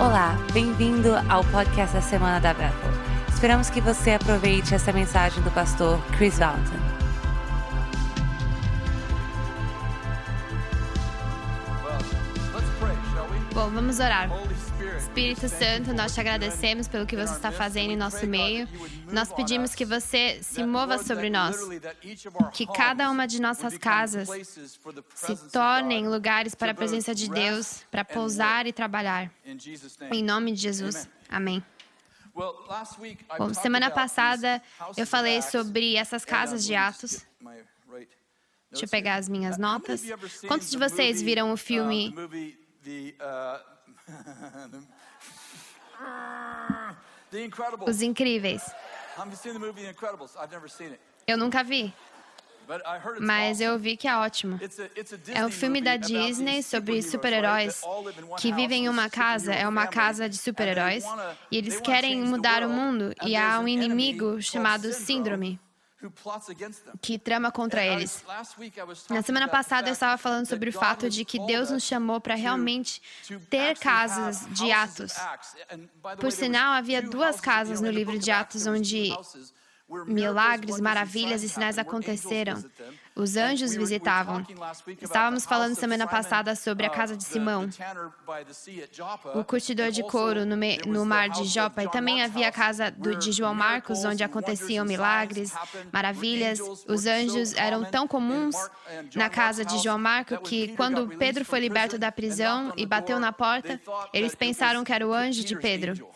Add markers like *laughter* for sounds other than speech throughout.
Olá, bem-vindo ao podcast da Semana da Bethel. Esperamos que você aproveite essa mensagem do pastor Chris Valton. Bom, vamos orar. Espírito Santo, nós te agradecemos pelo que você está fazendo em nosso meio. Nós pedimos que você se mova sobre nós, que cada uma de nossas casas se tornem lugares para a presença de Deus, para pousar e trabalhar. Em nome de Jesus. Amém. Bom, semana passada eu falei sobre essas casas de Atos. Deixa eu pegar as minhas notas. Quantos de vocês viram o filme *laughs* *laughs* Os Incríveis. Eu nunca vi. Mas eu vi que é ótimo. É um filme da Disney sobre super-heróis que vivem em uma casa, é uma casa de super-heróis, e eles querem mudar o mundo, e há um inimigo chamado Síndrome que trama contra eles. Na semana passada eu estava falando sobre o fato de que Deus nos chamou para realmente ter casas de Atos. Por sinal, havia duas casas no livro de Atos onde milagres, maravilhas e sinais aconteceram. Os anjos visitavam. Estávamos falando semana passada sobre a casa de Simão, o curtidor de couro no, me, no mar de Jopa. E também havia a casa do, de João Marcos, onde aconteciam milagres, maravilhas. Os anjos eram tão comuns na casa de João Marcos que, quando Pedro foi liberto da prisão e bateu na porta, eles pensaram que era o anjo de Pedro.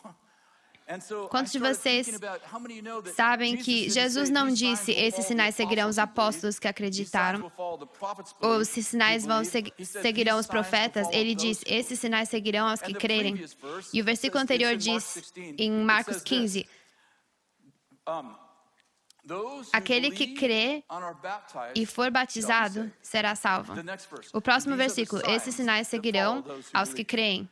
Quantos de vocês sabem que Jesus não disse esses sinais seguirão os apóstolos que acreditaram? Ou se sinais vão seguirão os profetas? Ele diz: esses sinais seguirão aos que crerem. E o versículo anterior diz, em Marcos 15, Aquele que crê e for batizado será salvo. O próximo versículo: Esses sinais seguirão aos que creem.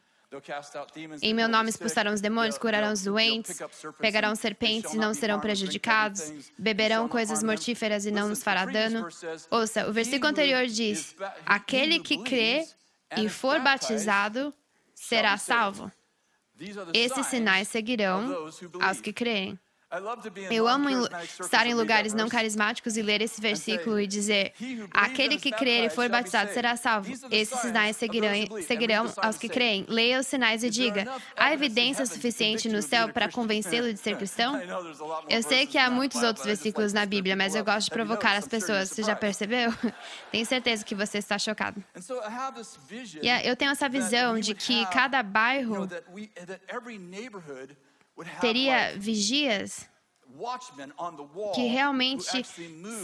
Em meu nome expulsarão os demônios, curarão os doentes, pegarão serpentes e não serão prejudicados, beberão coisas mortíferas e não nos fará dano. Ouça, o versículo anterior diz: Aquele que crê e for batizado será salvo. Esses sinais seguirão aos que creem. Eu amo estar em lugares não carismáticos e ler esse versículo e dizer: Aquele que crer e for batizado será salvo. Esses sinais seguirão, seguirão aos que creem. Leia os sinais e diga: Há evidência suficiente no céu para convencê-lo de ser cristão? *laughs* Eu sei que há muitos outros versículos na Bíblia, mas eu gosto de provocar as pessoas. Você já percebeu? *laughs* Tenho certeza que você está chocado. E eu tenho essa visão de que cada bairro teria vigias que realmente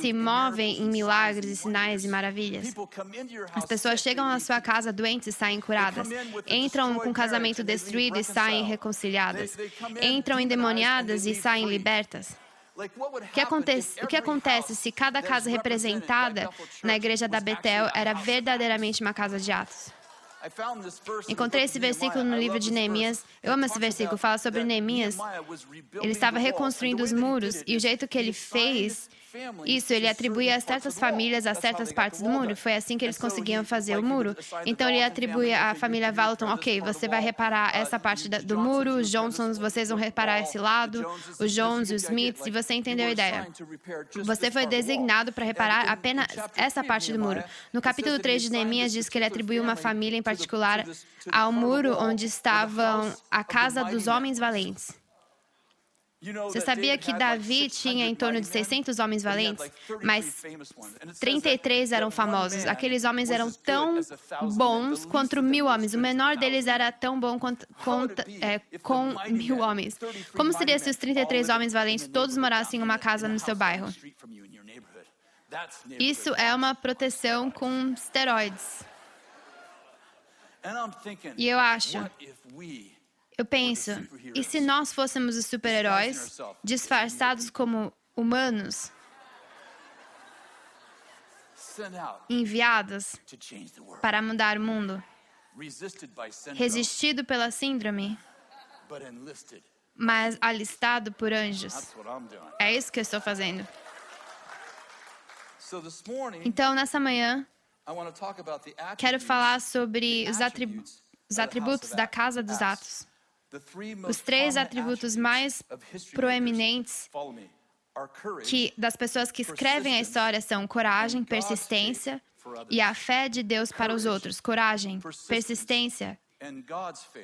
se movem em milagres e sinais e maravilhas. As pessoas chegam à sua casa doentes e saem curadas. Entram com casamento destruído e saem reconciliadas. Entram endemoniadas e saem libertas. O que, acontece, o que acontece se cada casa representada na igreja da Betel era verdadeiramente uma casa de Atos? Encontrei esse versículo no livro de Neemias. Eu amo esse versículo. Fala sobre Neemias. Ele estava reconstruindo os muros e o jeito que ele fez isso ele atribuía a certas famílias a certas partes do muro. Foi assim que eles conseguiam fazer o muro. Então ele atribuía à família Valton, ok, você vai reparar essa parte do muro, os Johnsons, vocês vão reparar esse lado, os Jones, os Smiths, e você entendeu a ideia. Você foi designado para reparar apenas essa parte do muro. No capítulo 3 de Neemias diz que ele atribuiu uma família em particular ao muro onde estavam a casa dos homens valentes. Você sabia que Davi tinha em torno de 600 homens valentes, mas 33 eram famosos. Aqueles homens eram tão bons quanto mil homens. O menor deles era tão bom quanto, quanto é, com mil homens. Como seria se os 33 homens valentes todos morassem em uma casa no seu bairro? Isso é uma proteção com esteroides. E eu acho eu penso, e se nós fôssemos os super-heróis, disfarçados como humanos, enviados para mudar o mundo, resistido pela síndrome, mas alistado por anjos. É isso que eu estou fazendo. Então, nessa manhã, quero falar sobre os, atributos da casa dos Atos. Os três atributos mais proeminentes que, das pessoas que escrevem a história são coragem, persistência e a fé de Deus para os outros. Coragem, persistência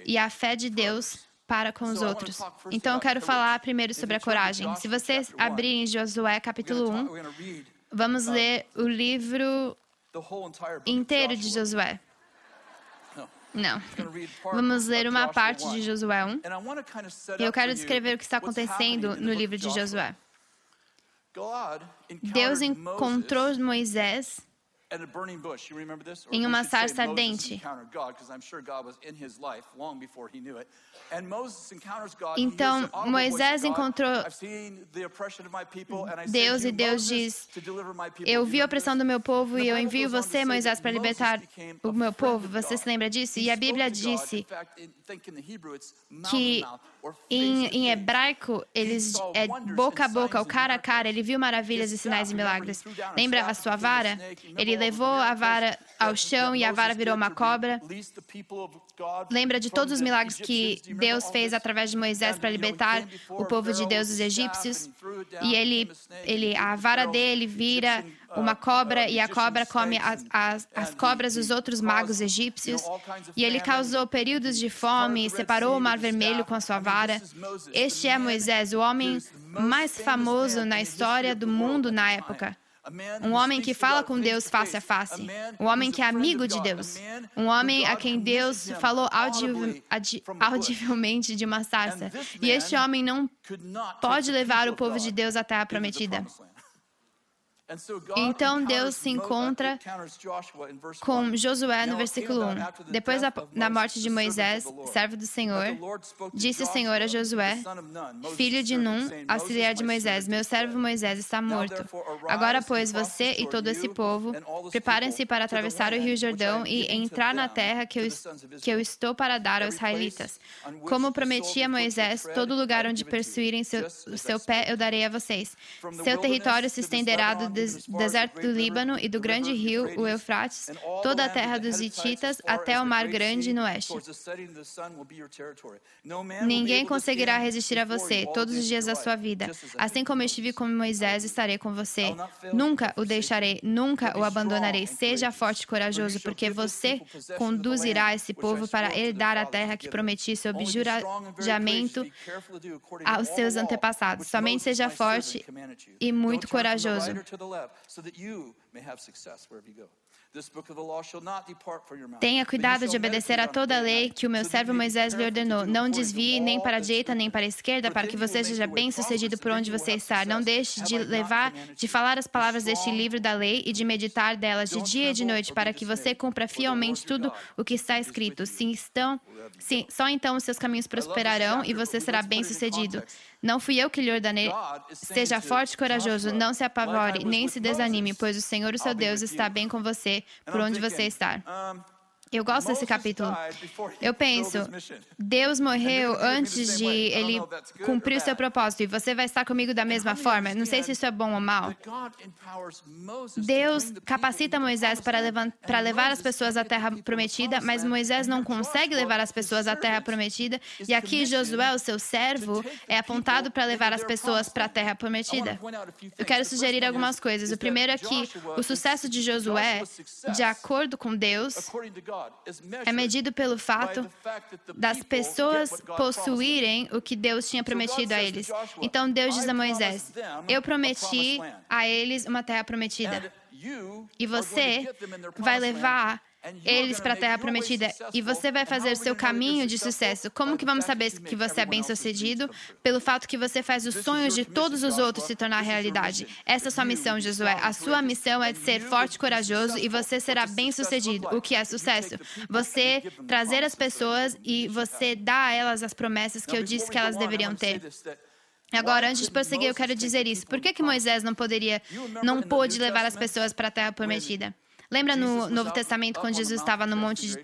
e a fé de Deus para com os outros. Então eu quero falar primeiro sobre a coragem. Se vocês abrirem em Josué capítulo 1, vamos ler o livro inteiro de Josué. Não. Vamos ler uma parte de Josué 1. Eu quero descrever o que está acontecendo no livro de Josué. Deus encontrou Moisés em uma sarça ardente. Então Moisés encontrou Deus e Deus diz: Eu vi a opressão do meu povo e eu envio você, Moisés, para libertar o meu povo. Você se lembra disso? E a Bíblia disse que em, em hebraico eles é boca a boca, o cara a cara. Ele viu maravilhas e sinais e milagres. Lembra a sua vara? Ele levou a vara ao chão e a vara virou uma cobra. Lembra de todos os milagres que Deus fez através de Moisés para libertar o povo de Deus dos egípcios? E ele, ele, a vara dele vira uma cobra e a cobra come as, as, as cobras dos outros magos egípcios. E ele causou períodos de fome, separou o Mar Vermelho com a sua vara. Este é Moisés, o homem mais famoso na história do mundo na época. Um homem que fala com Deus face a face. Um homem que é amigo de Deus. Um homem a quem Deus falou audivelmente de uma sarça. E este homem não pode levar o povo de Deus à terra prometida. Então Deus se encontra com Josué no versículo 1. Depois da morte de Moisés, servo do Senhor, disse o Senhor a Josué, filho de Num, auxiliar de Moisés: Meu servo Moisés está morto. Agora, pois, você e todo esse povo, preparem-se para atravessar o rio Jordão e entrar na terra que eu, que eu estou para dar aos israelitas. Como prometi a Moisés, todo lugar onde persuirem seu, o seu pé eu darei a vocês. Seu território se estenderá do deserto do Líbano e do grande rio, o Eufrates, toda a terra dos Hititas até o Mar Grande no oeste. Ninguém conseguirá resistir a você todos os dias da sua vida. Assim como eu estive com Moisés, estarei com você. Nunca o deixarei, nunca o abandonarei. Seja forte e corajoso, porque você conduzirá esse povo para herdar a terra que prometi sob juramento aos seus antepassados. Somente seja forte e muito corajoso so that you may have success wherever you go. Tenha cuidado de obedecer a toda a lei que o meu servo Moisés lhe ordenou. Não desvie nem para a direita nem para a esquerda, para que você seja bem sucedido por onde você está. Não deixe de levar, de falar as palavras deste livro da lei e de meditar delas de dia e de noite, para que você cumpra fielmente tudo o que está escrito. Se estão, se, só então os seus caminhos prosperarão e você será bem sucedido. Não fui eu que lhe ordenei. Seja forte e corajoso, não se apavore, nem se desanime, pois o Senhor, o seu Deus, está bem com você por onde você está. Eu gosto desse capítulo. Eu penso, Deus morreu antes de ele cumprir o seu propósito e você vai estar comigo da mesma forma. Não sei se isso é bom ou mal. Deus capacita Moisés para, para levar as pessoas à terra prometida, mas Moisés não consegue levar as pessoas à terra prometida. E aqui Josué, o seu servo, é apontado para levar as pessoas para a terra prometida. Eu quero sugerir algumas coisas. O primeiro é que o sucesso de Josué, de acordo com Deus, é medido pelo fato das pessoas possuírem o que Deus tinha prometido a eles. Então Deus diz a Moisés: Eu prometi a eles uma terra prometida. E você vai levar eles para a terra prometida e você vai fazer o seu caminho de sucesso. Como que vamos saber que você é bem-sucedido? Pelo fato que você faz os sonhos de todos os outros se tornar realidade. Essa é a sua missão, Josué. A sua missão é de ser forte e corajoso e você será bem-sucedido. O que é sucesso? Você trazer as pessoas e você dar a elas as promessas que eu disse que elas deveriam ter. Agora, antes de prosseguir, eu quero dizer isso. Por que, que Moisés não poderia, não pôde levar as pessoas para a terra prometida? Lembra no Novo Testamento quando Jesus estava no monte de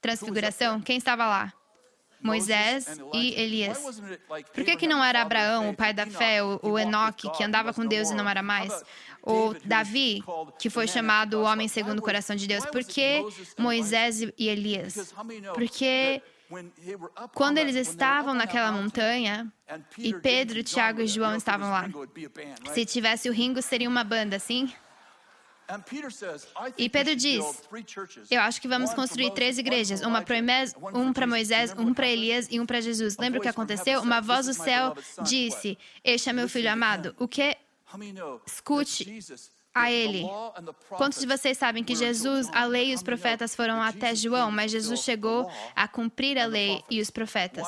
transfiguração? Quem estava lá? Moisés e Elias. Por que, que não era Abraão, o pai da fé, o Enoque, que andava com Deus e não era mais? Ou Davi, que foi chamado o homem segundo o coração de Deus? Por que Moisés e Elias? Porque quando eles estavam naquela montanha, e Pedro, Tiago e João estavam lá, se tivesse o Ringo, seria uma banda, sim? E Pedro diz: Eu acho que vamos construir três igrejas, uma para um para Moisés, um para Elias e um para Jesus. Lembra o que aconteceu? Uma voz do céu disse: Este é meu filho amado. O que? Escute a ele. Quantos de vocês sabem que Jesus, a lei e os profetas foram até João, mas Jesus chegou a cumprir a lei e os profetas?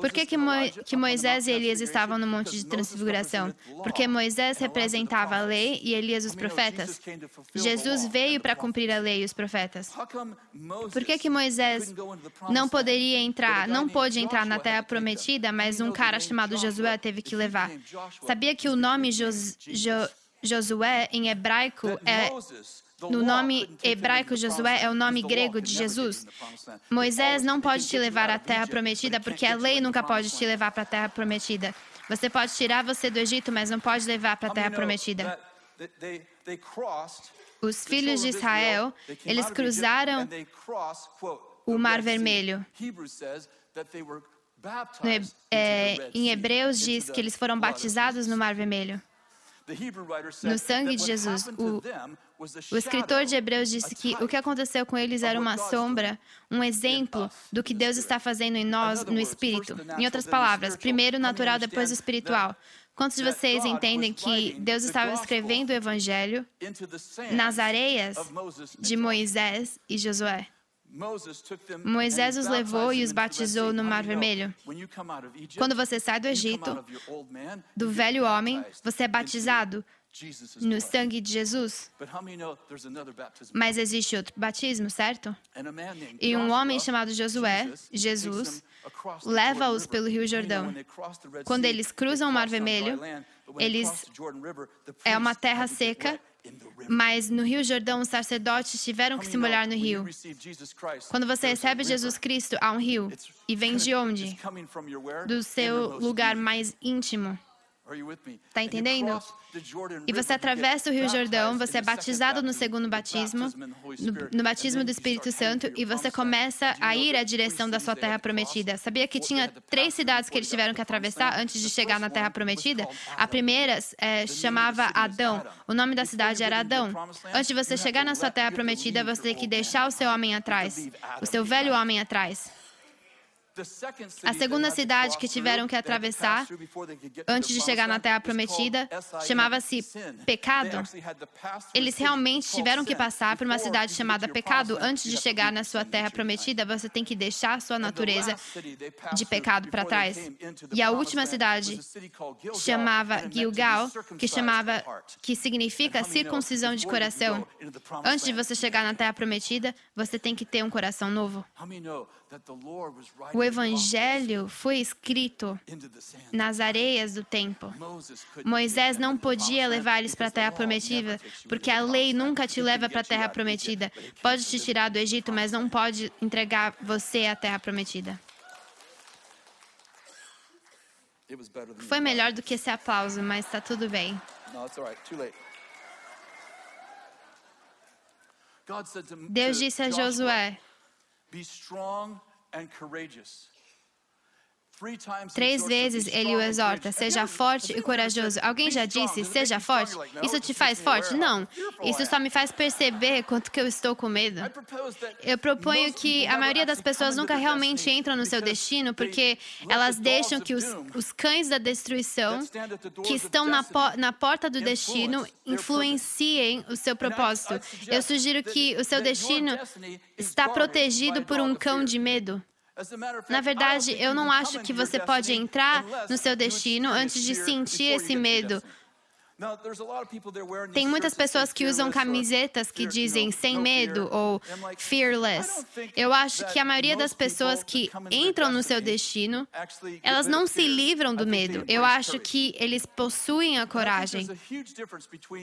Por que, que, Mo que Moisés e Elias estavam no Monte de Transfiguração? Porque Moisés representava a lei e Elias os profetas. Jesus veio para cumprir a lei e os profetas. Por que, que Moisés não poderia entrar, não pôde entrar na terra prometida, mas um cara chamado Josué teve que levar? Sabia que o nome Jos jo Josué em hebraico é no nome hebraico, Josué é o nome grego de Jesus. Moisés não pode te levar à terra prometida porque a lei nunca pode te levar para a terra prometida. Você pode tirar você do Egito, mas não pode levar para a terra prometida. Os filhos de Israel, eles cruzaram o Mar Vermelho. É, em Hebreus diz que eles foram batizados no Mar Vermelho no sangue de Jesus. O, o escritor de Hebreus disse que o que aconteceu com eles era uma sombra, um exemplo do que Deus está fazendo em nós no espírito. Em outras palavras, primeiro o natural, depois o espiritual. Quantos de vocês entendem que Deus estava escrevendo o evangelho nas areias de Moisés e Josué? Moisés os levou e os batizou no Mar Vermelho. Quando você sai do Egito, do velho homem, você é batizado no sangue de Jesus. Mas existe outro batismo, certo? E um homem chamado Josué, Jesus, leva-os pelo Rio Jordão. Quando eles cruzam o Mar Vermelho, eles é uma terra seca mas no Rio Jordão, os sacerdotes tiveram que se molhar no rio. Quando você recebe Jesus Cristo, há um rio. E vem de *laughs* onde? Do seu lugar mais íntimo. Está entendendo? E você atravessa o Rio Jordão, você é batizado no segundo batismo, no, no, batismo do Espírito Santo, e você começa a ir à direção da sua terra prometida. Sabia que tinha três cidades que eles tiveram que atravessar antes de chegar na terra prometida? A primeira é, chamava Adão. O nome da cidade era Adão. Antes de você chegar na sua terra prometida, você tem que deixar o seu homem atrás, o seu velho homem atrás. A segunda cidade que tiveram que atravessar antes de chegar na Terra Prometida chamava-se Pecado. Eles realmente tiveram que passar por uma cidade chamada Pecado antes de chegar na sua Terra Prometida. Você tem que deixar sua natureza de pecado para trás. E a última cidade chamava Gilgal, que chamava que significa circuncisão de coração. Antes de você chegar na Terra Prometida, você tem que ter um coração novo. O Evangelho foi escrito nas areias do tempo. Moisés não podia levar eles para a terra prometida, porque a lei nunca te leva para a terra prometida. Pode te tirar do Egito, mas não pode entregar você à terra prometida. Foi melhor do que esse aplauso, mas está tudo bem. Deus disse a Josué: and courageous. Três vezes ele o exorta: seja forte e corajoso. Alguém já disse: seja forte? Isso te faz forte? Não. Isso só me faz perceber quanto que eu estou com medo. Eu proponho que a maioria das pessoas nunca realmente entram no seu destino porque elas deixam que os, os cães da destruição que estão na, po na porta do destino influenciem o seu propósito. Eu sugiro que o seu destino está protegido por um cão de medo. Na verdade, eu não acho que você pode entrar no seu destino antes de sentir esse medo Tem muitas pessoas que usam camisetas que dizem sem medo ou fearless. Eu acho que a maioria das pessoas que entram no seu destino, elas não se livram do medo. Eu acho que eles possuem a coragem.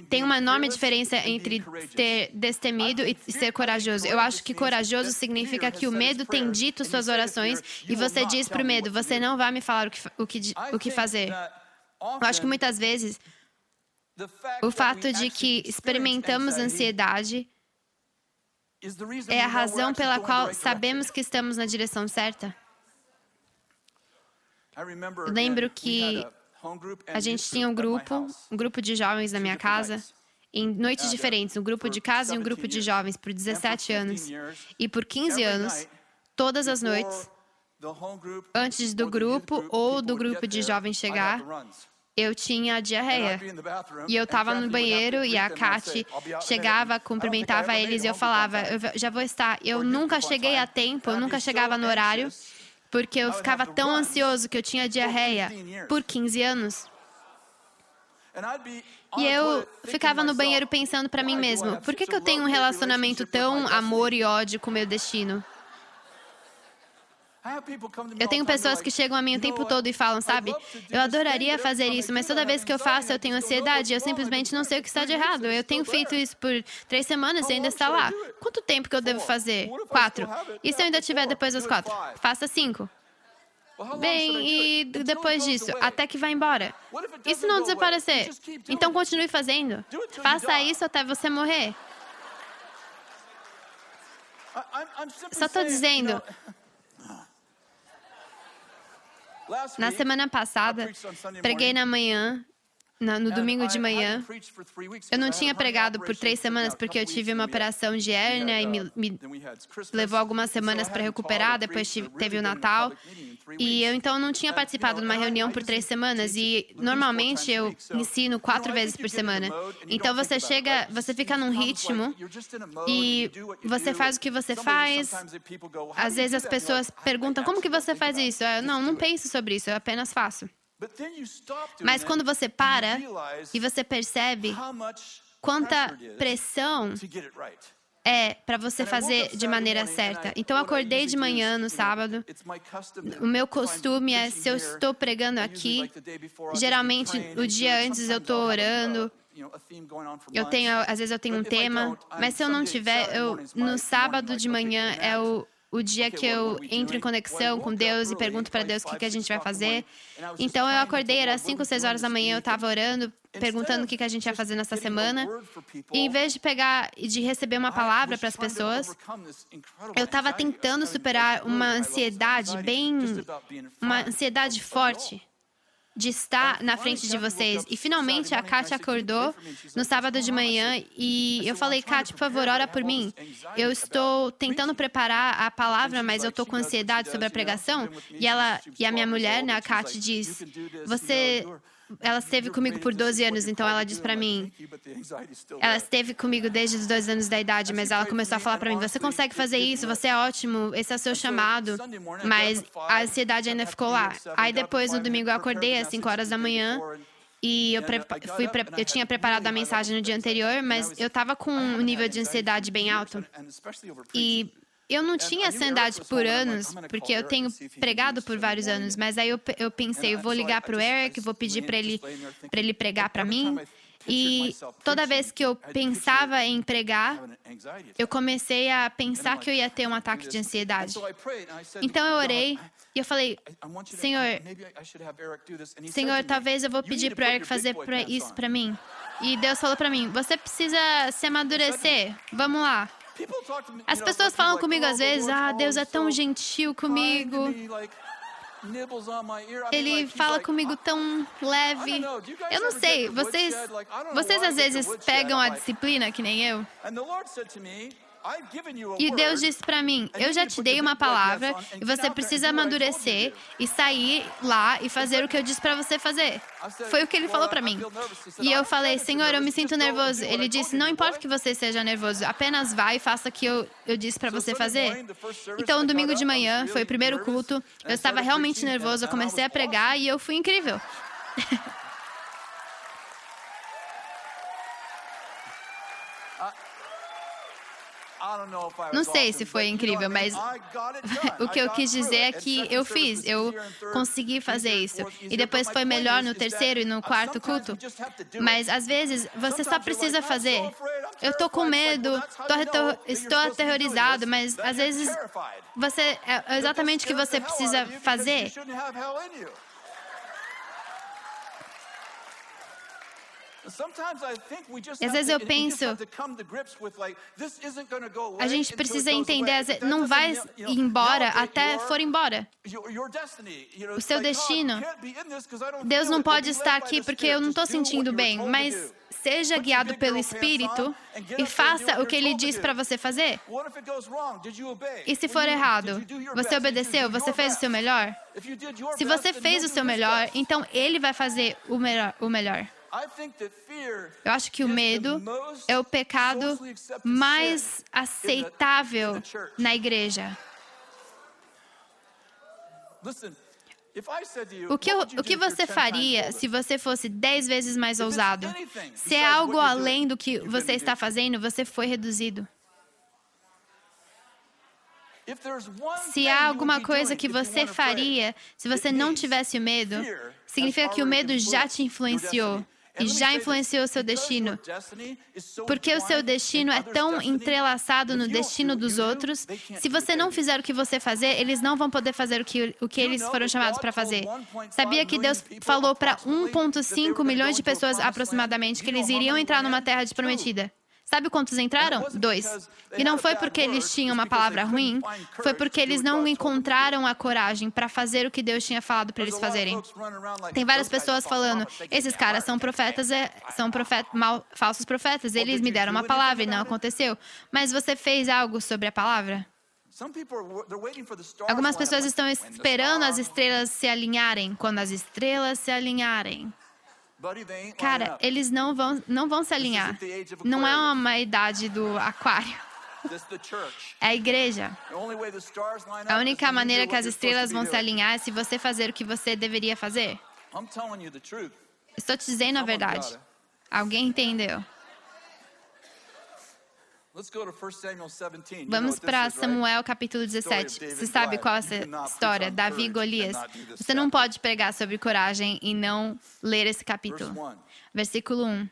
Tem uma enorme diferença entre ter destemido e ser corajoso. Eu acho que corajoso significa que o medo tem dito suas orações e você diz para o medo: você não vai me falar o que, o que, o que fazer. Eu acho que muitas vezes o fato de que experimentamos ansiedade é a razão pela qual sabemos que estamos na direção certa. Lembro que a gente tinha um grupo, um grupo de jovens na minha casa, em noites diferentes, um grupo de casa e um grupo de jovens por 17 anos. E por 15 anos, todas as noites, antes do grupo ou do grupo de jovens chegar, eu tinha diarreia. E eu estava no banheiro e a Kate chegava, cumprimentava eles e eu falava, eu já vou estar. Eu nunca cheguei a tempo, eu nunca chegava no horário, porque eu ficava tão ansioso que eu tinha diarreia por 15 anos. E eu ficava no banheiro pensando para mim mesmo, por que, que eu tenho um relacionamento tão amor e ódio com o meu destino? Eu tenho pessoas que chegam a mim o tempo todo e falam, sabe? Eu adoraria fazer isso, mas toda vez que eu faço eu tenho ansiedade. Eu simplesmente não sei o que está de errado. Eu tenho feito isso por três semanas e ainda está lá. Quanto tempo que eu devo fazer? Quatro. E se eu ainda tiver depois das quatro? Faça cinco. Bem, e depois disso, até que vá embora. E se não desaparecer? Então continue fazendo. Faça isso até você morrer. Só estou dizendo, na semana passada, preguei na manhã no domingo de manhã. Eu não tinha pregado por três semanas porque eu tive uma operação de hérnia e me, me levou algumas semanas para recuperar. Depois teve o Natal. E eu então não tinha participado de uma reunião por três semanas. E normalmente eu ensino quatro vezes por semana. Então você chega, você fica num ritmo e você faz o que você faz. Às vezes as pessoas perguntam como que você faz isso. Eu, não, não penso sobre isso. Eu apenas faço. Mas quando você para e você percebe quanta pressão é para você fazer de maneira certa. Então, eu acordei de manhã no sábado. O meu costume é, se eu estou pregando aqui, geralmente o dia antes eu estou orando. Eu tenho, às vezes eu tenho um tema, mas se eu não tiver, eu, no sábado de manhã é o o dia que eu entro em conexão com Deus e pergunto para Deus o que, que a gente vai fazer. Então eu acordei, era 5 ou 6 horas da manhã, eu estava orando, perguntando o que, que a gente ia fazer nessa semana. E em vez de pegar e de receber uma palavra para as pessoas, eu estava tentando superar uma ansiedade bem. uma ansiedade forte de estar na frente de vocês. E finalmente a Kátia acordou no sábado de manhã e eu falei, Kátia, por favor, ora por mim. Eu estou tentando preparar a palavra, mas eu estou com ansiedade sobre a pregação. E ela e a minha mulher, né, a Kátia, diz: Você ela esteve comigo por 12 anos, então ela diz para mim. Ela esteve comigo desde os dois anos da idade, mas ela começou a falar para mim: Você consegue fazer isso, você é ótimo, esse é o seu chamado. Mas a ansiedade ainda ficou lá. Aí depois, no domingo, eu acordei às 5 horas da manhã. E eu, fui eu tinha preparado a mensagem no dia anterior, mas eu estava com um nível de ansiedade bem alto. E eu não tinha ansiedade por anos, porque eu tenho pregado por vários anos, mas aí eu, eu pensei, eu vou ligar para o Eric, vou pedir para ele, ele pregar para mim. E toda vez que eu pensava em pregar, eu comecei a pensar que eu ia ter um ataque de ansiedade. Então eu orei e eu falei, Senhor, Senhor, talvez eu vou pedir para o Eric fazer isso para mim. E Deus falou para mim, você precisa se amadurecer. Vamos lá. As pessoas falam comigo às vezes, ah, Deus é tão gentil comigo. Ele fala comigo tão leve. Eu não sei, vocês, vocês às vezes pegam a disciplina que nem eu? E Deus disse para mim: Eu já te dei uma palavra e você precisa amadurecer e sair lá e fazer o que eu disse para você fazer. Foi o que ele falou para mim. E eu falei: Senhor, eu me sinto nervoso. Ele disse: Não importa que você seja nervoso, apenas vá e faça o que eu, eu disse para você fazer. Então, domingo de manhã foi o primeiro culto. Eu estava realmente nervoso. Eu comecei a pregar e eu fui incrível. *laughs* Não sei se foi incrível, mas o que eu quis dizer é que eu fiz, eu consegui fazer isso. E depois foi melhor no terceiro e no quarto culto. Mas às vezes você só precisa fazer. Eu estou com medo, tô, estou aterrorizado, mas às vezes você é exatamente o que você precisa fazer. Às vezes eu penso, a gente precisa entender, não vai embora até for embora. O seu destino. Deus não pode estar aqui porque eu não estou sentindo bem, mas seja guiado pelo Espírito e faça o que Ele diz para você fazer. E se for errado, você obedeceu, você fez o seu melhor? Se você fez o seu melhor, então Ele vai fazer o melhor. O melhor. Eu acho que o medo é o pecado mais aceitável na igreja. O que, o que você faria se você fosse dez vezes mais ousado? Se é algo além do que você está fazendo, você foi reduzido. Se há alguma coisa que você faria se você não tivesse o medo, significa que o medo já te influenciou e já influenciou o seu destino. Porque o seu destino é tão entrelaçado no destino dos outros, se você não fizer o que você fazer, eles não vão poder fazer o que, o que eles foram chamados para fazer. Sabia que Deus falou para 1,5 milhões de pessoas aproximadamente que eles iriam entrar numa terra prometida? Sabe quantos entraram? Dois. E não foi porque eles tinham uma palavra ruim, foi porque eles não encontraram a coragem para fazer o que Deus tinha falado para eles fazerem. Tem várias pessoas falando: esses caras são profetas, é, são profet, mal, falsos profetas. Eles me deram uma palavra e não aconteceu. Mas você fez algo sobre a palavra? Algumas pessoas estão esperando as estrelas se alinharem. Quando as estrelas se alinharem, Cara, eles não vão, não vão se alinhar. Não é uma idade do aquário. É a igreja. A única maneira que as estrelas vão se alinhar é se você fazer o que você deveria fazer. Estou te dizendo a verdade. Alguém entendeu? Vamos para Samuel capítulo 17. Você sabe qual é essa história? Davi e Golias. Você não pode pregar sobre coragem e não ler esse capítulo. Versículo 1.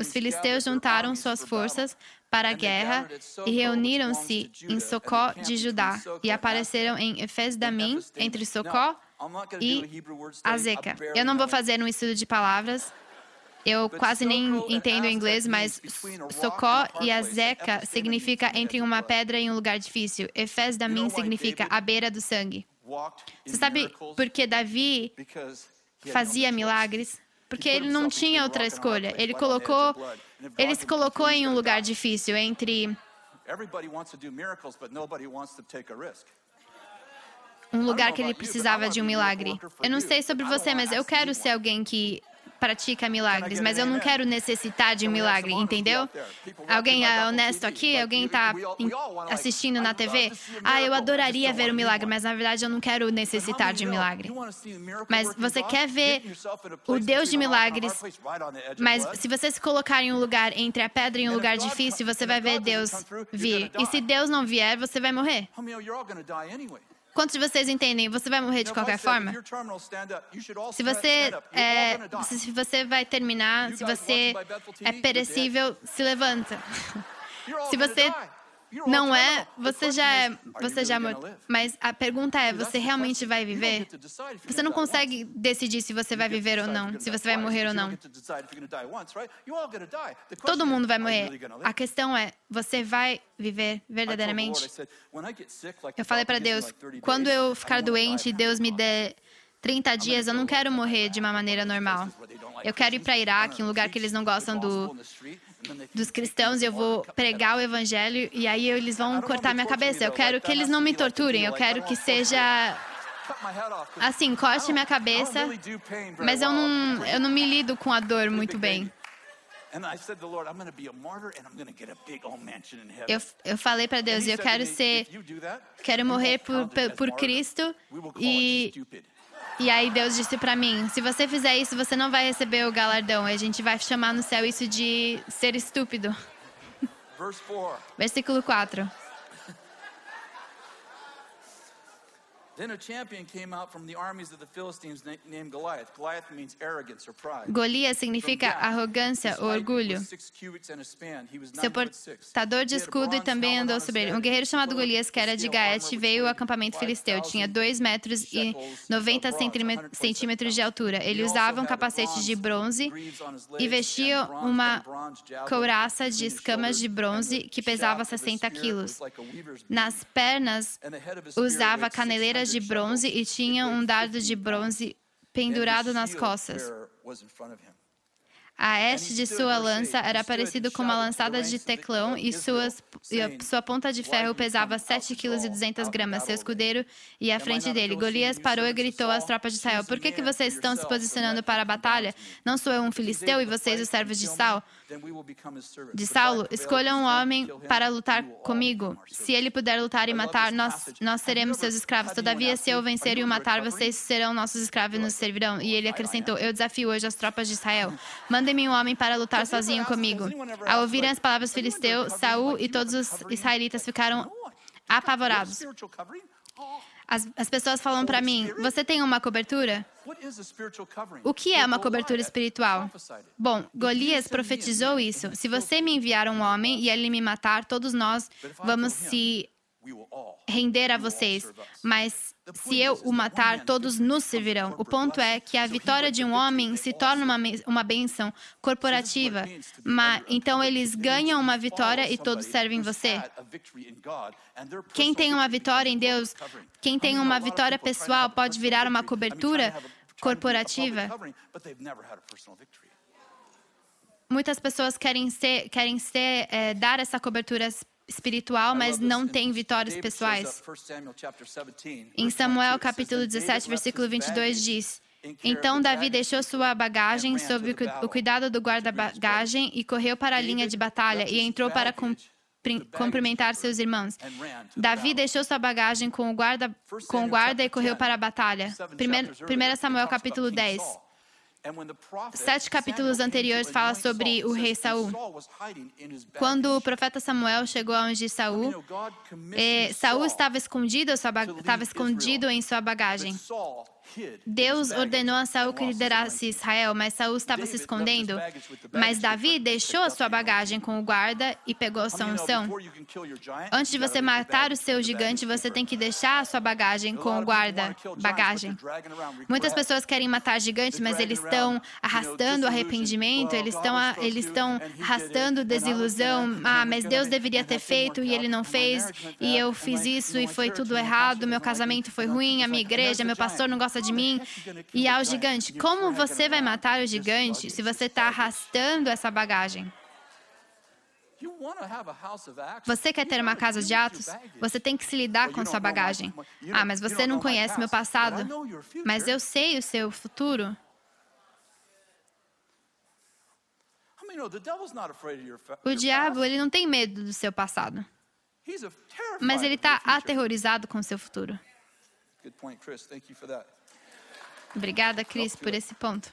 Os filisteus juntaram suas forças para a guerra e reuniram-se em Socó de Judá e apareceram em Efes-Damim, entre Socó e Azeca. Eu não vou fazer um estudo de palavras, eu quase nem entendo inglês, mas Socó e Azeca significa entre uma pedra e um lugar difícil. Efes da mim significa a beira do sangue. Você sabe por que Davi fazia milagres? Porque ele não tinha outra escolha. Ele colocou, ele se colocou em um lugar difícil entre um lugar que ele precisava de um milagre. Eu não sei sobre você, mas eu quero ser alguém que pratica milagres, mas eu não quero necessitar de um milagre, entendeu? Alguém é honesto aqui? Alguém está assistindo na TV? Ah, eu adoraria ver um milagre, mas na verdade eu não quero necessitar de um milagre. Mas você quer ver o Deus de milagres, mas se você se colocar em um lugar entre a pedra e um lugar difícil, você vai ver Deus vir. E se Deus não vier, você vai morrer. Quantos de vocês entendem? Você vai morrer de qualquer forma? Se você, é, se você vai terminar, se você é perecível, se levanta. Se você não é, você já é, você já Mas a pergunta é, você realmente vai viver? Você não consegue decidir se você vai viver ou não, se você vai morrer ou não. Todo mundo vai morrer. A questão é, você vai viver verdadeiramente? Eu falei para Deus, quando eu ficar doente, Deus me dê 30 dias, eu não quero morrer de uma maneira normal. Eu quero ir para Iraque, um lugar que eles não gostam do dos cristãos, eu vou pregar o evangelho e aí eles vão cortar minha cabeça. Eu quero que eles não me torturem, eu quero que seja assim, corte minha cabeça, mas eu não, eu não me lido com a dor muito bem. Eu, eu falei para Deus, eu quero ser, quero morrer por, por Cristo e e aí Deus disse para mim: se você fizer isso, você não vai receber o galardão. E a gente vai chamar no céu isso de ser estúpido. Versículo 4. Golias significa arrogância ou orgulho. Seu portador de escudo e também andou sobre ele. Um guerreiro chamado Golias, que era de Gaete, veio ao acampamento filisteu. Tinha 2 metros e 90 centímetros de altura. Ele usava um capacete de bronze e vestia uma couraça de escamas de bronze que pesava 60 quilos. Nas pernas usava caneleiras de bronze e tinha um dardo de bronze pendurado nas costas. A haste de sua lança era parecido com uma lançada de teclão e, suas, e sua ponta de ferro pesava 7 kg e 200 gramas. Seu escudeiro ia à frente dele. Golias parou e gritou às tropas de Israel: Por que, que vocês estão se posicionando para a batalha? Não sou eu um filisteu e vocês os servos de Saul? De Saulo, escolha um homem para lutar comigo. Se ele puder lutar e matar, nós, nós seremos seus escravos. Todavia, se eu vencer e o matar, vocês serão nossos escravos e nos servirão. E ele acrescentou: Eu desafio hoje as tropas de Israel. *laughs* Mandem-me um homem para lutar sozinho comigo. Ao ouvirem as palavras filisteu, Saul e todos os israelitas ficaram apavorados. As, as pessoas falam para mim: Você tem uma cobertura? O que é uma cobertura espiritual? Bom, Golias profetizou isso. Se você me enviar um homem e ele me matar, todos nós vamos se render a vocês. Mas se eu o matar, todos nos servirão. O ponto é que a vitória de um homem se torna uma, uma bênção corporativa. Mas, então eles ganham uma vitória e todos servem você. Quem tem uma vitória em Deus, quem tem uma vitória pessoal, pode virar uma cobertura corporativa. Muitas pessoas querem ser, querem ser, é, dar essa cobertura espiritual, mas não têm vitórias pessoais. Em Samuel capítulo 17, versículo 22 diz: Então Davi deixou sua bagagem sob o cuidado do guarda-bagagem e correu para a linha de batalha e entrou para cumprimentar seus irmãos. Davi deixou sua bagagem com o guarda, com o guarda e correu para a batalha. 1 Samuel capítulo 10. Sete capítulos anteriores fala sobre o rei Saul. Quando o profeta Samuel chegou a ungir Saul, eh, Saul estava escondido, estava escondido em sua bagagem. Deus ordenou a Saul que liderasse Israel, mas Saul estava se escondendo. Mas Davi deixou a sua bagagem com o guarda e pegou sua unção. Antes de você matar o seu gigante, você tem que deixar a sua bagagem com o guarda bagagem. Muitas pessoas querem matar gigantes, mas eles estão arrastando arrependimento, eles estão eles estão arrastando desilusão. *laughs* Ah, mas Deus deveria ter feito e ele não fez, e eu fiz isso e foi tudo errado, meu casamento foi ruim, a minha igreja, meu pastor não gosta de mim e ao gigante. Como você vai matar o gigante se você está arrastando essa bagagem? Você quer ter uma casa de atos? Você tem que se lidar com sua bagagem. Ah, mas você não conhece meu passado. Mas eu sei o seu futuro. O diabo ele não tem medo do seu passado. Mas ele está aterrorizado com o seu futuro. Obrigada, Cris, por esse ponto.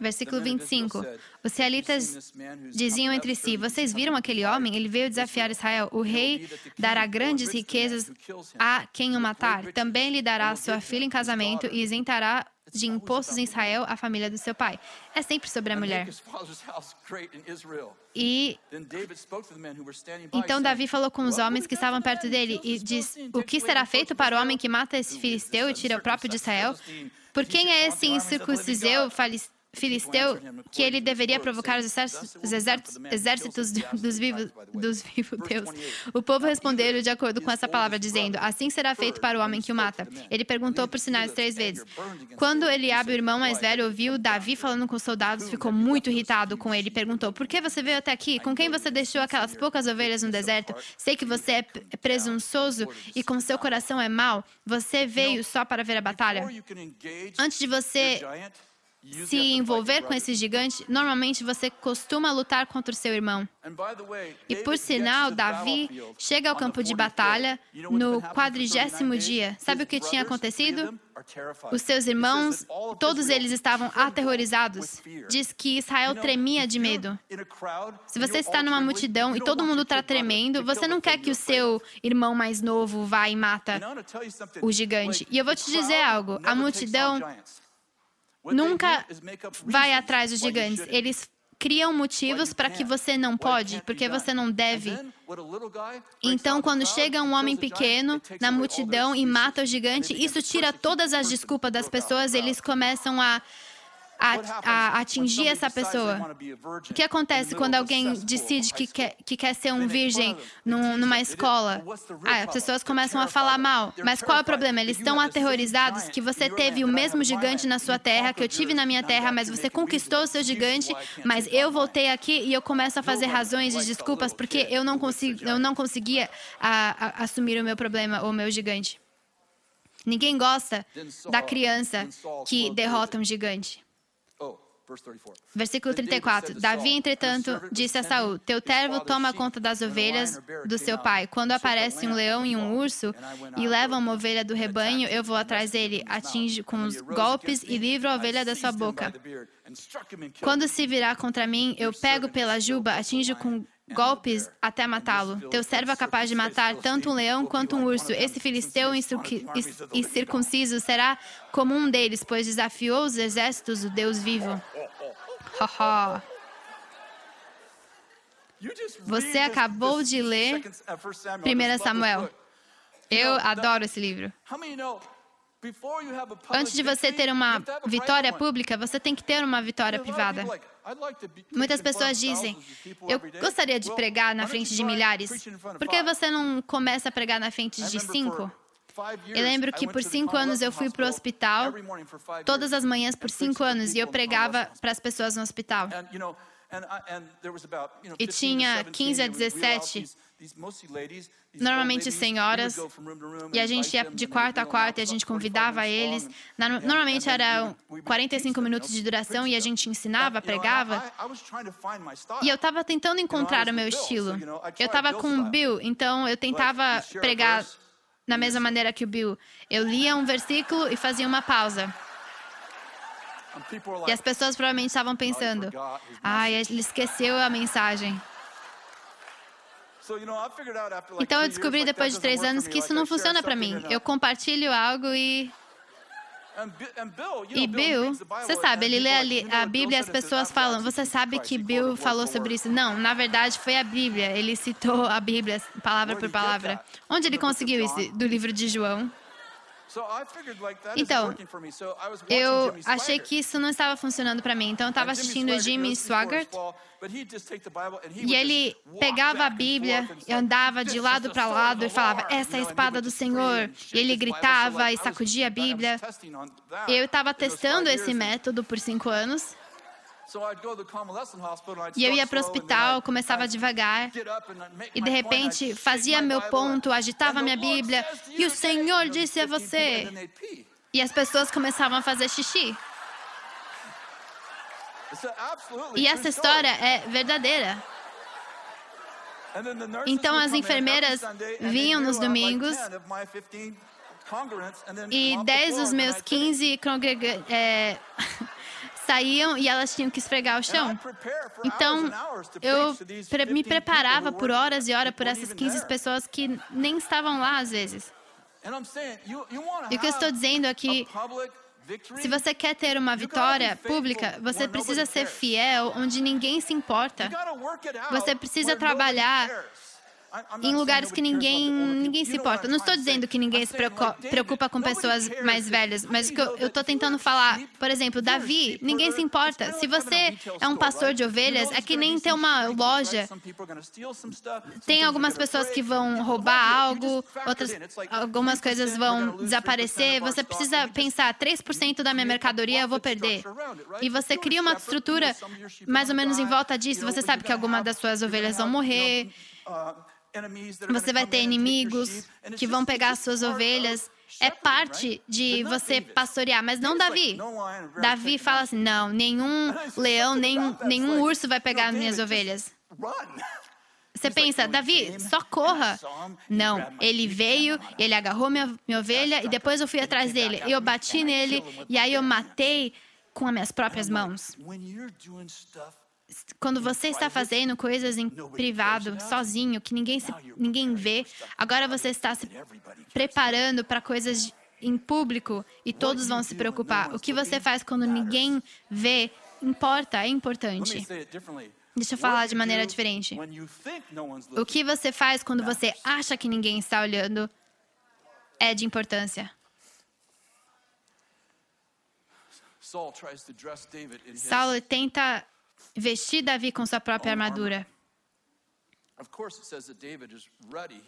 Versículo 25. Os israelitas diziam entre si: Vocês viram aquele homem? Ele veio desafiar Israel. O rei dará grandes riquezas a quem o matar. Também lhe dará sua filha em casamento e isentará de impostos em Israel a família do seu pai. É sempre sobre a mulher. E então Davi falou com os homens que estavam perto dele e diz: O que será feito para o homem que mata esse filisteu e tira o próprio de Israel? Por quem é esse incircunciseu filisteu que ele deveria provocar os exércitos, os exércitos, dos, vivos, dos Deus. O povo respondeu de acordo com essa palavra, dizendo: Assim será feito para o homem que o mata. Ele perguntou por sinais três vezes. Quando Eliabe, o irmão mais velho, ouviu Davi falando com os soldados, ficou muito irritado com ele e perguntou: Por que você veio até aqui? Com quem você deixou aquelas poucas ovelhas no deserto? Sei que você é presunçoso e com seu coração é mau. Você veio só para ver a batalha. Antes de você se envolver com esse gigante, normalmente você costuma lutar contra o seu irmão. E por sinal, Davi chega ao campo de batalha no quadrigésimo dia. Sabe o que tinha acontecido? Os seus irmãos, todos eles estavam aterrorizados. Diz que Israel tremia de medo. Se você está numa multidão e todo mundo está tremendo, você não quer que o seu irmão mais novo vá e mata o gigante. E eu vou te dizer algo: a multidão nunca vai atrás dos gigantes. Eles criam motivos para que você não pode, porque você não deve. Então, quando chega um homem pequeno na multidão e mata o gigante, isso tira todas as desculpas das pessoas, eles começam a a, atingir essa pessoa. O que acontece quando alguém decide que quer, que quer ser um virgem num, numa escola? Ah, as pessoas começam a falar mal. Mas qual é o problema? Eles estão aterrorizados que você teve o mesmo gigante na sua terra, que eu tive na minha terra, mas você conquistou o seu gigante, mas eu voltei aqui e eu começo a fazer razões e desculpas porque eu não, consigo, eu não conseguia a, a, assumir o meu problema, o meu gigante. Ninguém gosta da criança que derrota um gigante. Versículo 34. Davi, entretanto, disse a Saul: Teu servo toma conta das ovelhas do seu pai. Quando aparece um leão e um urso e leva uma ovelha do rebanho, eu vou atrás dele, atinjo com os golpes e livro a ovelha da sua boca. Quando se virar contra mim, eu pego pela juba, atinjo com golpes até matá-lo. Teu servo é capaz de matar tanto um leão quanto um urso. Esse filisteu incircunciso será como um deles, pois desafiou os exércitos do Deus vivo. Você acabou de ler 1 Samuel. Eu adoro esse livro. Antes de você ter uma vitória pública, você tem que ter uma vitória privada. Muitas pessoas dizem: Eu gostaria de pregar na frente de milhares. Por que você não começa a pregar na frente de cinco? Eu lembro que por cinco anos eu fui para o hospital, todas as manhãs por cinco anos, e eu pregava para as pessoas no hospital. E tinha 15 a 17 normalmente senhoras, e a gente ia de quarto a quarto e a gente convidava eles. Normalmente era 45 minutos de duração e a gente ensinava, pregava. E eu estava tentando encontrar o meu estilo. Eu estava com o Bill, então eu tentava pregar da mesma maneira que o Bill. Eu lia um versículo e fazia uma pausa. E as pessoas provavelmente estavam pensando: ah, ele esqueceu a mensagem. Então eu descobri depois de três anos que isso não funciona para mim. Eu compartilho algo e e Bill, você sabe, ele lê a, Bíblia e as pessoas falam, você sabe que Bill falou sobre isso? Não, na verdade foi a Bíblia. Ele citou a Bíblia palavra por palavra. Onde ele conseguiu isso? Do livro de João. Então, eu achei que isso não estava funcionando para mim. Então, eu estava assistindo Jimmy Swaggart. E ele pegava a Bíblia e andava de lado para lado e falava: Essa é a espada do Senhor. E ele gritava e sacudia a Bíblia. Eu estava testando esse método por cinco anos. E eu ia para o hospital, começava devagar, e de repente fazia meu ponto, agitava minha Bíblia, e o Senhor disse a você. E as pessoas começavam a fazer xixi. E essa história é verdadeira. Então as enfermeiras vinham nos domingos e dez dos meus 15 congregantes. É, saíam e elas tinham que esfregar o chão. Então, eu me preparava por horas e horas por essas 15 pessoas que nem estavam lá às vezes. E o que eu estou dizendo é que se você quer ter uma vitória pública, você precisa ser fiel onde ninguém se importa. Você precisa trabalhar em lugares que ninguém, ninguém se importa. Não estou dizendo que ninguém se preocupa com pessoas mais velhas, mas o que eu estou tentando falar, por exemplo, Davi, ninguém se importa. Se você é um pastor de ovelhas, é que nem ter uma loja. Tem algumas pessoas que vão roubar algo, outras, algumas coisas vão desaparecer. Você precisa pensar, 3% da minha mercadoria eu vou perder. E você cria uma estrutura mais ou menos em volta disso. Você sabe que algumas das suas ovelhas vão morrer. Você vai ter inimigos que vão pegar suas ovelhas. É parte de você pastorear, mas não Davi. Davi fala assim: não, nenhum leão, nem, nenhum urso vai pegar minhas ovelhas. Você pensa, Davi, só corra. Não, ele veio, ele agarrou minha, minha ovelha e depois eu fui atrás dele. Eu bati nele e aí eu matei com as minhas próprias mãos. Quando você está fazendo coisas em privado, sozinho, que ninguém, se, ninguém vê, agora você está se preparando para coisas em público e todos vão se preocupar. O que você faz quando ninguém vê importa, é importante. Deixa eu falar de maneira diferente. O que você faz quando você acha que ninguém está olhando é de importância. Saulo tenta vestir Davi com sua própria armadura.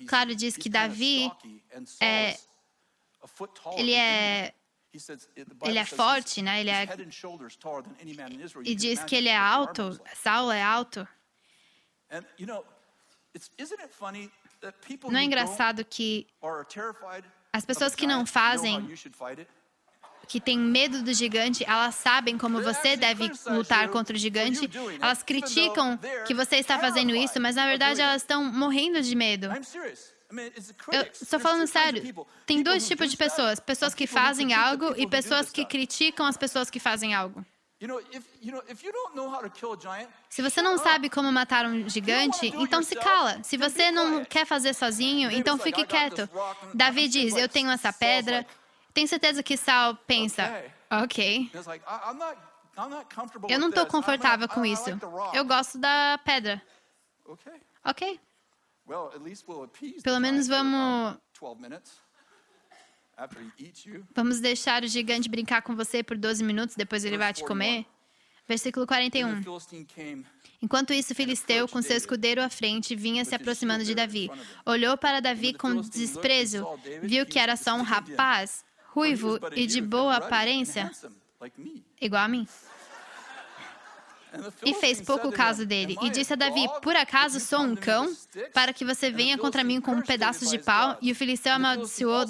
Claro, diz que Davi é, ele é ele é forte, né? Ele é e diz que ele é alto. Saulo é alto. Não é engraçado que as pessoas que não fazem que têm medo do gigante, elas sabem como você deve lutar contra o gigante. Elas criticam que você está fazendo isso, mas na verdade elas estão morrendo de medo. Eu estou falando sério. Tem dois tipos de pessoas: pessoas que fazem algo e pessoas que criticam as pessoas que fazem algo. Se você não sabe como matar um gigante, então se cala. Se você não quer fazer sozinho, então fique quieto. Davi diz: Eu tenho essa pedra, tenho certeza que Saul pensa, ok. Eu não estou confortável com isso. Eu gosto da pedra. Ok. Pelo menos vamos. Vamos deixar o gigante brincar com você por 12 minutos, depois ele vai te comer. Versículo 41. Enquanto isso, Filisteu, com seu escudeiro à frente, vinha se aproximando de Davi. Olhou para Davi com desprezo, viu que era só um rapaz ruivo e de boa aparência, igual a mim. E fez pouco caso dele. E disse a Davi: Por acaso sou um cão, para que você venha contra mim com um pedaço de pau? E o filisteu amaldiçoou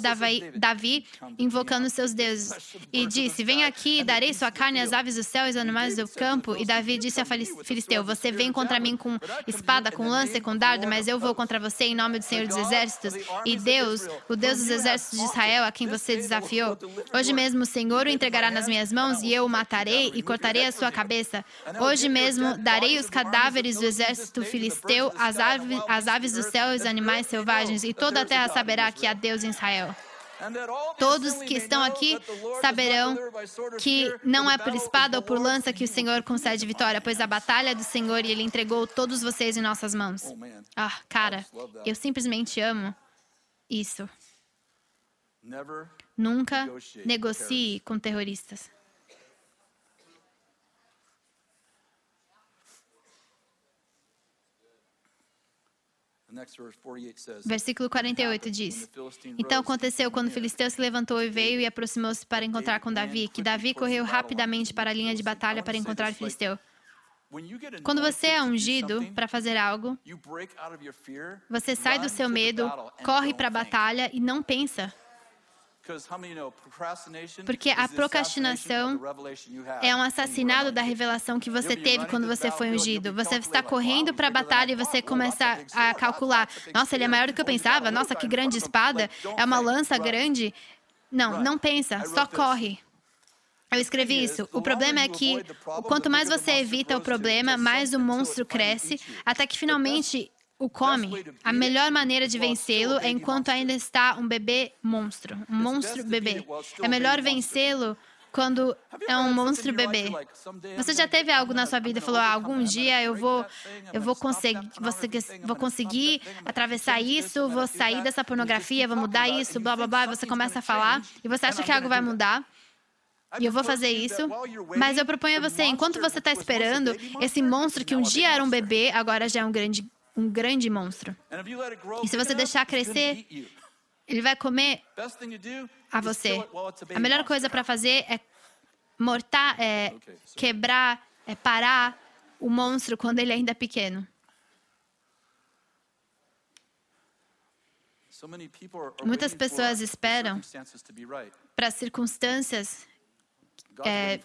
Davi, invocando seus deuses. E disse: Vem aqui, darei sua carne às aves do céu e aos animais do campo. E Davi disse a filisteu: Você vem contra mim com espada, com lança e com dardo, mas eu vou contra você em nome do Senhor dos Exércitos. E Deus, o Deus dos exércitos de Israel, a quem você desafiou. Hoje mesmo o Senhor o entregará nas minhas mãos e eu o matarei e cortarei a sua cabeça. Hoje Hoje mesmo darei os cadáveres do exército filisteu, as aves, as aves do céu e os animais selvagens, e toda a terra saberá que há Deus em Israel. Todos que estão aqui saberão que não é por espada ou por lança que o Senhor concede vitória, pois a batalha é do Senhor e Ele entregou todos vocês em nossas mãos. Ah, cara, eu simplesmente amo isso. Nunca negocie com terroristas. Versículo 48 diz: Então aconteceu quando o filisteu se levantou e veio e aproximou-se para encontrar com Davi, que Davi correu rapidamente para a linha de batalha para encontrar o filisteu. Quando você é ungido para fazer algo, você sai do seu medo, corre para a batalha e não pensa. Porque a procrastinação é um assassinato da revelação que você teve quando você foi ungido. Você está correndo para a batalha e você começa a calcular: nossa, ele é maior do que eu pensava, nossa, que grande espada, é uma lança grande. Não, não pensa, só corre. Eu escrevi isso. O problema é que quanto mais você evita o problema, mais o monstro cresce, até que finalmente o come. A melhor maneira de vencê-lo é enquanto ainda está um bebê monstro, um monstro bebê. É melhor vencê-lo quando é um monstro bebê. Você já teve algo na sua vida e falou: ah, algum dia eu vou, eu vou conseguir, vou conseguir atravessar isso, vou sair dessa pornografia, vou mudar isso, blá blá blá. E você começa a falar e você acha que algo vai mudar. E eu vou fazer isso, mas eu proponho a você, enquanto você está esperando, esse monstro que um dia era um bebê, agora já é um grande um grande monstro. E se você deixar crescer, ele vai comer a você. A melhor coisa para fazer é mortar, é quebrar, é parar o monstro quando ele ainda é pequeno. Muitas pessoas esperam para circunstâncias é,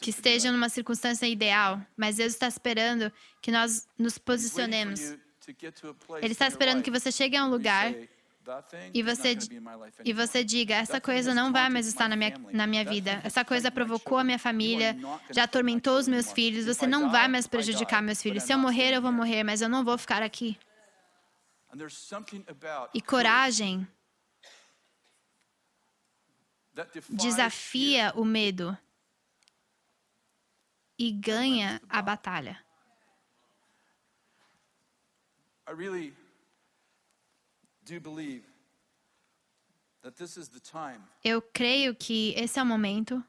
que estejam numa circunstância ideal, mas Deus está esperando que nós nos posicionemos. Ele está esperando que você chegue a um lugar e você, e você diga: essa coisa não vai mais estar na minha, na minha vida, essa coisa provocou a minha família, já atormentou os meus filhos, você não vai mais prejudicar meus filhos. Se eu morrer, eu vou morrer, mas eu não vou ficar aqui. E coragem desafia o medo e ganha a batalha. Eu creio que esse é o momento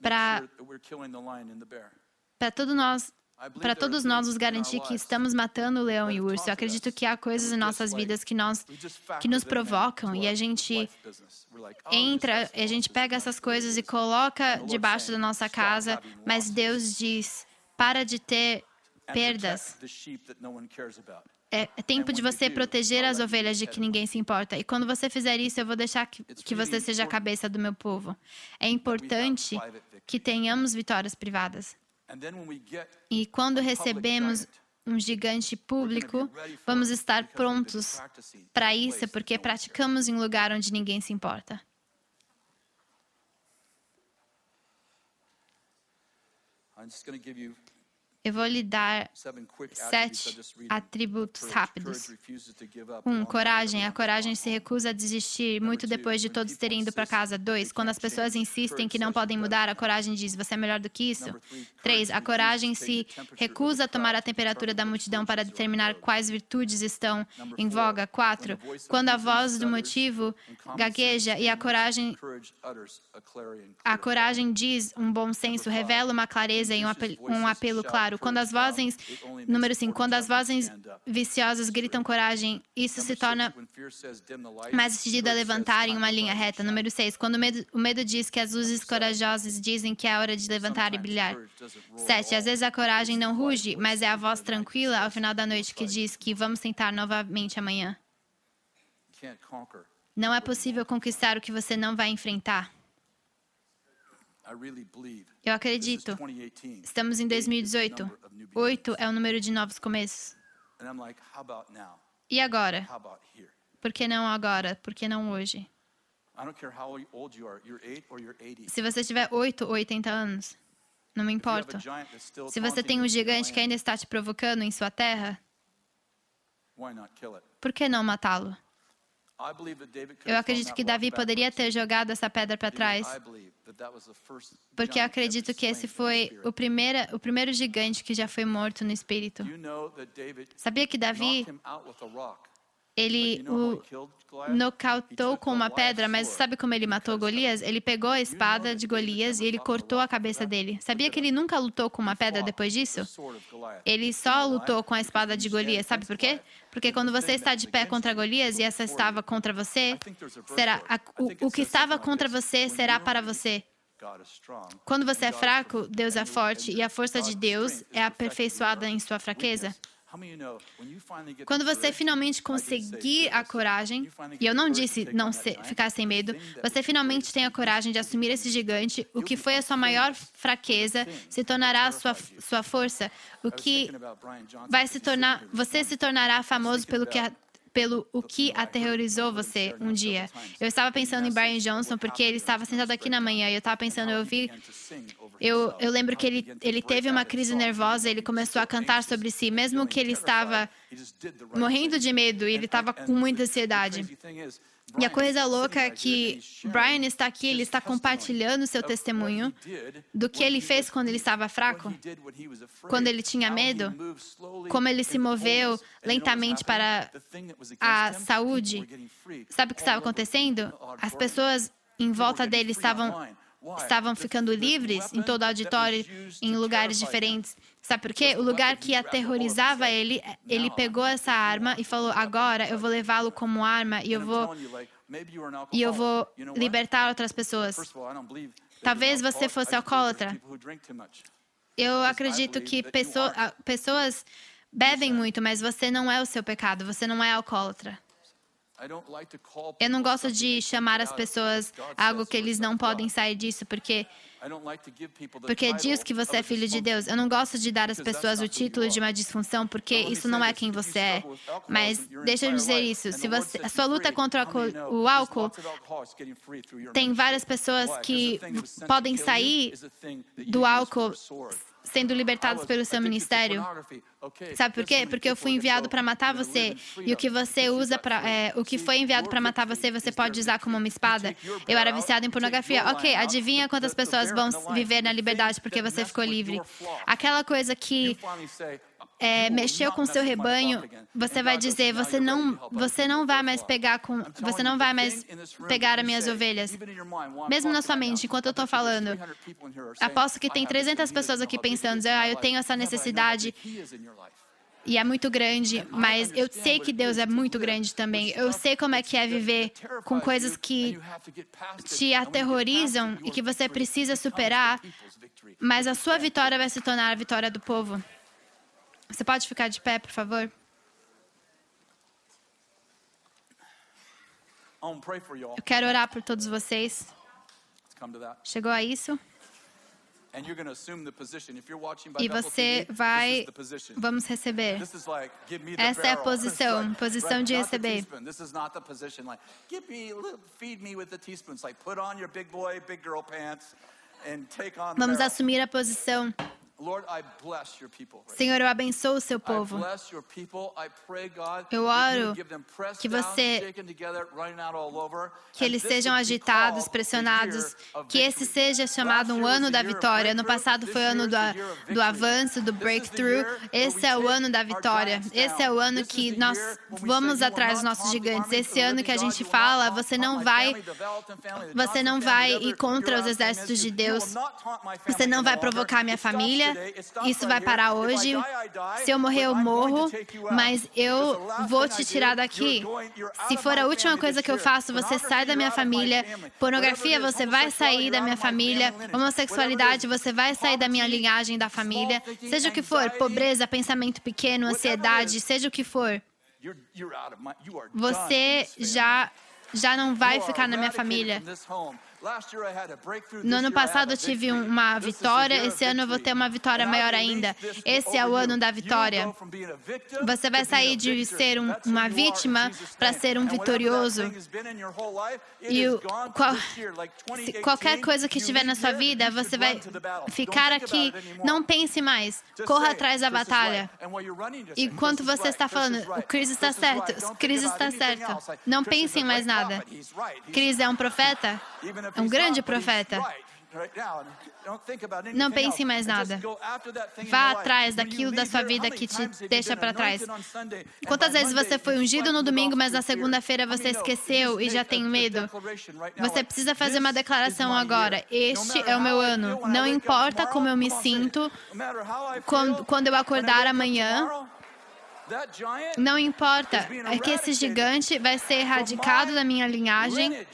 para para todos nós para todos nós nos garantir que estamos matando o leão e o urso. Eu acredito que há coisas em nossas vidas que nós que nos provocam e a gente entra, a gente pega essas coisas e coloca debaixo da nossa casa, mas Deus diz: para de ter perdas. É, é tempo de você proteger as ovelhas de que ninguém se importa. E quando você fizer isso, eu vou deixar que, que você seja a cabeça do meu povo. É importante que tenhamos vitórias privadas. E quando recebemos um gigante público, vamos estar prontos para isso, porque praticamos em um lugar onde ninguém se importa. I'm just going to give you eu vou lhe dar sete atributos rápidos. Um, coragem. A coragem se recusa a desistir muito depois de todos terem ido para casa. Dois, quando as pessoas insistem que não podem mudar, a coragem diz: você é melhor do que isso. Três, a coragem se recusa a tomar a temperatura da multidão para determinar quais virtudes estão em voga. Quatro, quando a voz do motivo gagueja e a coragem a coragem diz um bom senso, revela uma clareza e um apelo claro claro. Quando as vozes, número 5, quando as vozes viciosas gritam coragem, isso se torna mais decidido a levantar em uma linha reta. Número 6, quando o medo, o medo diz que as luzes corajosas dizem que é hora de levantar e brilhar. 7, às vezes a coragem não ruge, mas é a voz tranquila ao final da noite que diz que vamos tentar novamente amanhã. Não é possível conquistar o que você não vai enfrentar. Eu acredito. Estamos em 2018. Oito é o número de novos começos. E agora? Por que não agora? Por que não hoje? Se você tiver 8 ou 80 anos, não me importa. Se você tem um gigante que ainda está te provocando em sua terra, por que não matá-lo? Eu acredito que Davi poderia ter jogado essa pedra para trás, porque eu acredito que esse foi o primeiro, o primeiro gigante que já foi morto no espírito. Sabia que Davi ele o nocautou com uma pedra, mas sabe como ele matou Golias? Ele pegou a espada de Golias e ele cortou a cabeça dele. Sabia que ele nunca lutou com uma pedra depois disso? Ele só lutou com a espada de Golias. Sabe por quê? Porque quando você está de pé contra Golias e essa estava contra você, será a, o, o que estava contra você será para você. Quando você é fraco, Deus é forte e a força de Deus é aperfeiçoada em sua fraqueza. Quando você finalmente conseguir a coragem, e eu não disse não ficar sem medo, você finalmente tem a coragem de assumir esse gigante, o que foi a sua maior fraqueza se tornará a sua, sua força, o que vai se tornar, você se tornará famoso pelo que pelo o que aterrorizou você um dia. Eu estava pensando em Brian Johnson porque ele estava sentado aqui na manhã e eu estava pensando, eu vi, eu, eu lembro que ele, ele teve uma crise nervosa, ele começou a cantar sobre si, mesmo que ele estava morrendo de medo e ele estava com muita ansiedade. E a coisa louca é que Brian está aqui, ele está compartilhando seu testemunho do que ele fez quando ele estava fraco, quando ele tinha medo, como ele se moveu lentamente para a saúde. Sabe o que estava acontecendo? As pessoas em volta dele estavam estavam ficando livres em todo o auditório, em lugares diferentes. Sabe por quê? O lugar que aterrorizava ele, ele pegou essa arma e falou: agora eu vou levá-lo como arma e eu vou e eu vou libertar outras pessoas. Talvez você fosse alcoólatra. Eu acredito que pessoas bebem muito, mas você não é o seu pecado, você não é alcoólatra. Eu não gosto de chamar as pessoas algo que eles não podem sair disso, porque porque diz que você é filho de Deus. Eu não gosto de dar às pessoas o título de uma disfunção, porque isso não é quem você é. Mas deixa eu dizer isso: se você, a sua luta contra o álcool, tem várias pessoas que podem sair do álcool sendo libertados pelo seu ministério. Sabe por quê? Porque eu fui enviado para matar você e o que você usa para é, o que foi enviado para matar você, você pode usar como uma espada. Eu era viciado em pornografia. Ok, adivinha quantas pessoas vão viver na liberdade porque você ficou livre? Aquela coisa que é, mexeu com seu rebanho, você vai dizer, você não, você não vai mais pegar com, você não vai mais pegar as minhas ovelhas. Mesmo na sua mente, enquanto eu estou falando, aposto que tem 300 pessoas aqui pensando, ah, eu tenho essa necessidade e é muito grande, mas eu sei que Deus é muito grande também. Eu sei como é que é viver com coisas que te aterrorizam e que você precisa superar, mas a sua vitória vai se tornar a vitória do povo. Você pode ficar de pé, por favor? Eu quero orar por todos vocês. Chegou a isso? E você vai, vamos receber. Essa é a *laughs* posição, posição de receber. Vamos assumir a posição Senhor, eu abençoo o seu povo. Eu oro que você, que eles sejam agitados, pressionados, que esse seja chamado um ano da vitória. No passado foi o ano do, do avanço, do breakthrough. Esse é o ano da vitória. Esse é o ano que nós vamos atrás dos nossos gigantes. Esse ano que a gente fala, você não vai, você não vai ir contra os exércitos de Deus. Você não vai provocar minha família isso vai parar hoje. Se eu morrer, eu morro, mas eu vou te tirar daqui. Se for a última coisa que eu faço, você sai da minha família. Pornografia, você vai sair da minha família. Homossexualidade, você vai sair da minha linhagem da família. Seja o que for, pobreza, pensamento pequeno, ansiedade, seja o que for. Você já já não vai ficar na minha família. No ano passado eu tive uma vitória, esse ano eu vou ter uma vitória maior ainda. Esse é o ano da vitória. Você vai sair de ser um, uma vítima para ser um vitorioso. E o, qual, qualquer coisa que estiver na sua vida, você vai ficar aqui. Não pense mais. Corra atrás da batalha. Enquanto você está falando, o Chris está certo, Chris está certo. Não pense em mais nada. Chris é um profeta? É um grande profeta. Não pense em mais nada. Vá atrás daquilo da sua vida que te deixa para trás. Quantas vezes você foi ungido no domingo, mas na segunda-feira você esqueceu e já tem medo? Você precisa fazer uma declaração agora. Este é o meu ano. Não importa como eu me sinto quando eu acordar amanhã. Não importa, é que esse gigante vai ser erradicado da minha linhagem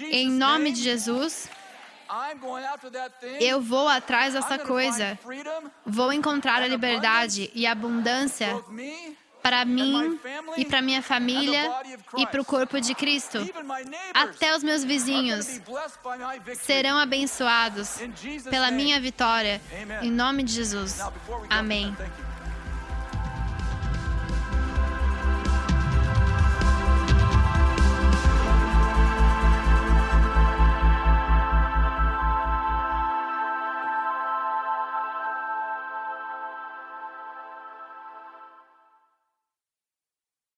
em nome de Jesus, eu vou atrás dessa coisa. Vou encontrar a liberdade e a abundância para mim e para minha família e para o corpo de Cristo. Até os meus vizinhos serão abençoados pela minha vitória. Em nome de Jesus. Amém.